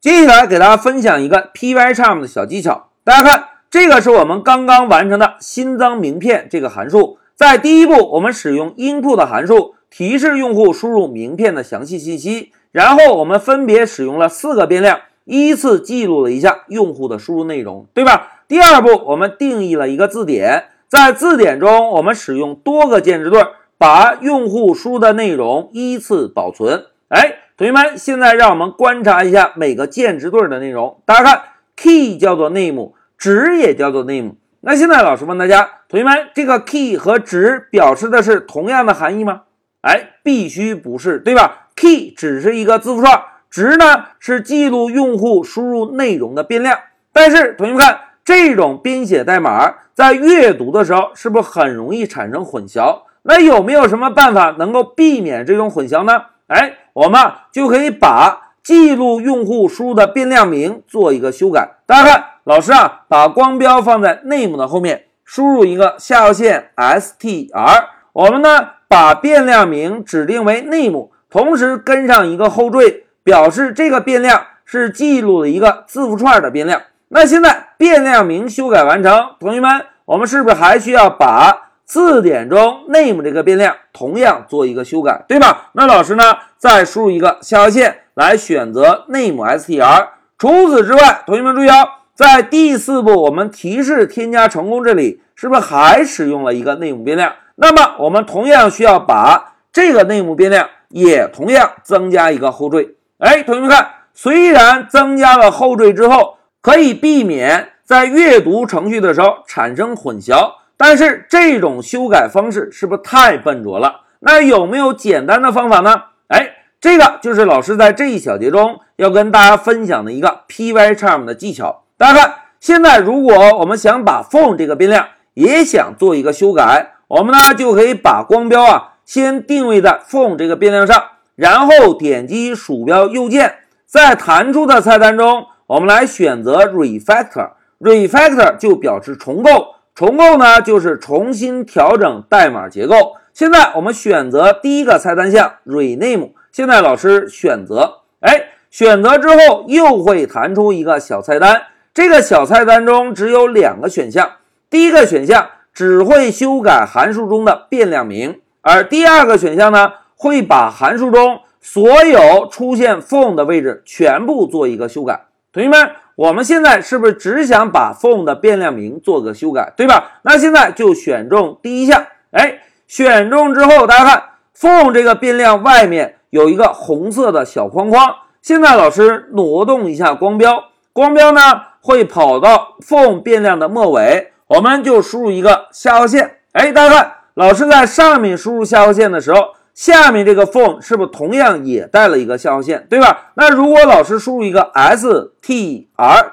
接下来给大家分享一个 Pycharm 的小技巧，大家看，这个是我们刚刚完成的新增名片这个函数。在第一步，我们使用 input 函数提示用户输入名片的详细信息，然后我们分别使用了四个变量，依次记录了一下用户的输入内容，对吧？第二步，我们定义了一个字典，在字典中，我们使用多个键值对，把用户输入的内容依次保存。哎，同学们，现在让我们观察一下每个键值对的内容。大家看，key 叫做 name，值也叫做 name。那现在老师问大家，同学们，这个 key 和值表示的是同样的含义吗？哎，必须不是，对吧？key 只是一个字符串，值呢是记录用户输入内容的变量。但是同学们看。这种编写代码在阅读的时候，是不是很容易产生混淆？那有没有什么办法能够避免这种混淆呢？哎，我们就可以把记录用户输入的变量名做一个修改。大家看，老师啊，把光标放在 name 的后面，输入一个下划线 str。我们呢，把变量名指定为 name，同时跟上一个后缀，表示这个变量是记录了一个字符串的变量。那现在变量名修改完成，同学们，我们是不是还需要把字典中 name 这个变量同样做一个修改，对吧？那老师呢，再输入一个下划线来选择 name str。除此之外，同学们注意哦，在第四步我们提示添加成功这里，是不是还使用了一个 name 变量？那么我们同样需要把这个 name 变量也同样增加一个后缀。哎，同学们看，虽然增加了后缀之后。可以避免在阅读程序的时候产生混淆，但是这种修改方式是不是太笨拙了？那有没有简单的方法呢？哎，这个就是老师在这一小节中要跟大家分享的一个 Pycharm 的技巧。大家看，现在如果我们想把 phone 这个变量也想做一个修改，我们呢就可以把光标啊先定位在 phone 这个变量上，然后点击鼠标右键，在弹出的菜单中。我们来选择 refactor，refactor 就表示重构，重构呢就是重新调整代码结构。现在我们选择第一个菜单项 rename，现在老师选择，哎，选择之后又会弹出一个小菜单，这个小菜单中只有两个选项，第一个选项只会修改函数中的变量名，而第二个选项呢会把函数中所有出现 phone 的位置全部做一个修改。同学们，我们现在是不是只想把 phone 的变量名做个修改，对吧？那现在就选中第一项，哎，选中之后，大家看 phone 这个变量外面有一个红色的小框框。现在老师挪动一下光标，光标呢会跑到 phone 变量的末尾，我们就输入一个下划线。哎，大家看，老师在上面输入下划线的时候。下面这个 phone 是不是同样也带了一个下划线，对吧？那如果老师输入一个 str，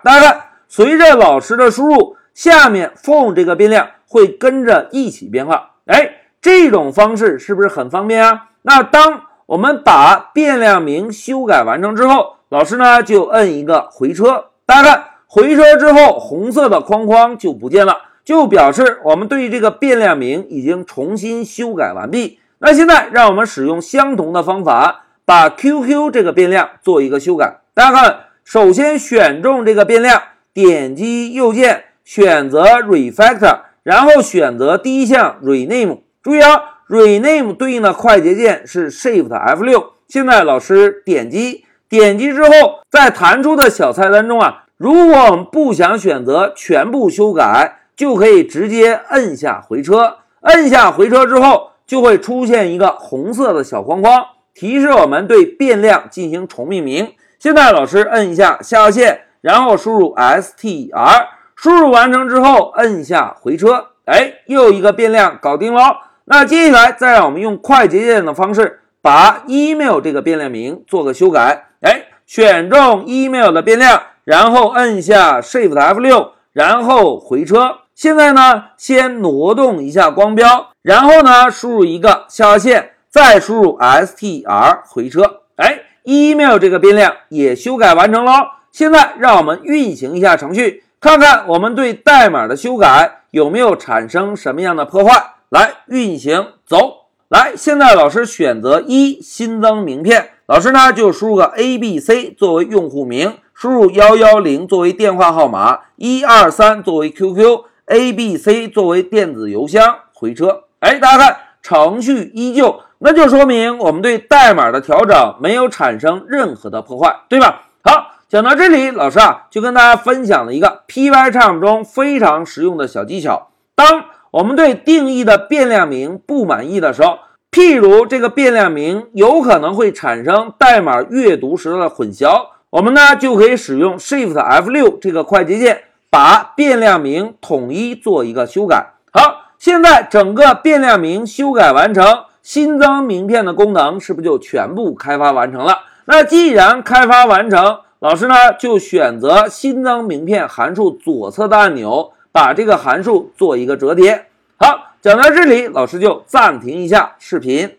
大家看，随着老师的输入，下面 phone 这个变量会跟着一起变化。哎，这种方式是不是很方便啊？那当我们把变量名修改完成之后，老师呢就摁一个回车，大家看，回车之后，红色的框框就不见了，就表示我们对于这个变量名已经重新修改完毕。那现在让我们使用相同的方法，把 QQ 这个变量做一个修改。大家看，首先选中这个变量，点击右键选择 Refactor，然后选择第一项 Rename。注意啊，Rename 对应的快捷键是 Shift F6。现在老师点击，点击之后，在弹出的小菜单中啊，如果我们不想选择全部修改，就可以直接摁下回车。摁下回车之后。就会出现一个红色的小框框，提示我们对变量进行重命名。现在老师摁一下下划线，然后输入 str，输入完成之后摁下回车，哎，又一个变量搞定喽。那接下来再让我们用快捷键的方式把 email 这个变量名做个修改，哎，选中 email 的变量，然后摁下 shift F6，然后回车。现在呢，先挪动一下光标。然后呢，输入一个下划线，再输入 str 回车。哎，email 这个变量也修改完成喽。现在让我们运行一下程序，看看我们对代码的修改有没有产生什么样的破坏。来运行，走。来，现在老师选择一新增名片，老师呢就输入个 a b c 作为用户名，输入幺幺零作为电话号码，一二三作为 QQ a b c 作为电子邮箱，回车。哎，大家看，程序依旧，那就说明我们对代码的调整没有产生任何的破坏，对吧？好，讲到这里，老师啊就跟大家分享了一个 Pycharm 中非常实用的小技巧。当我们对定义的变量名不满意的时候，譬如这个变量名有可能会产生代码阅读时的混淆，我们呢就可以使用 Shift F6 这个快捷键，把变量名统一做一个修改。好。现在整个变量名修改完成，新增名片的功能是不是就全部开发完成了？那既然开发完成，老师呢就选择新增名片函数左侧的按钮，把这个函数做一个折叠。好，讲到这里，老师就暂停一下视频。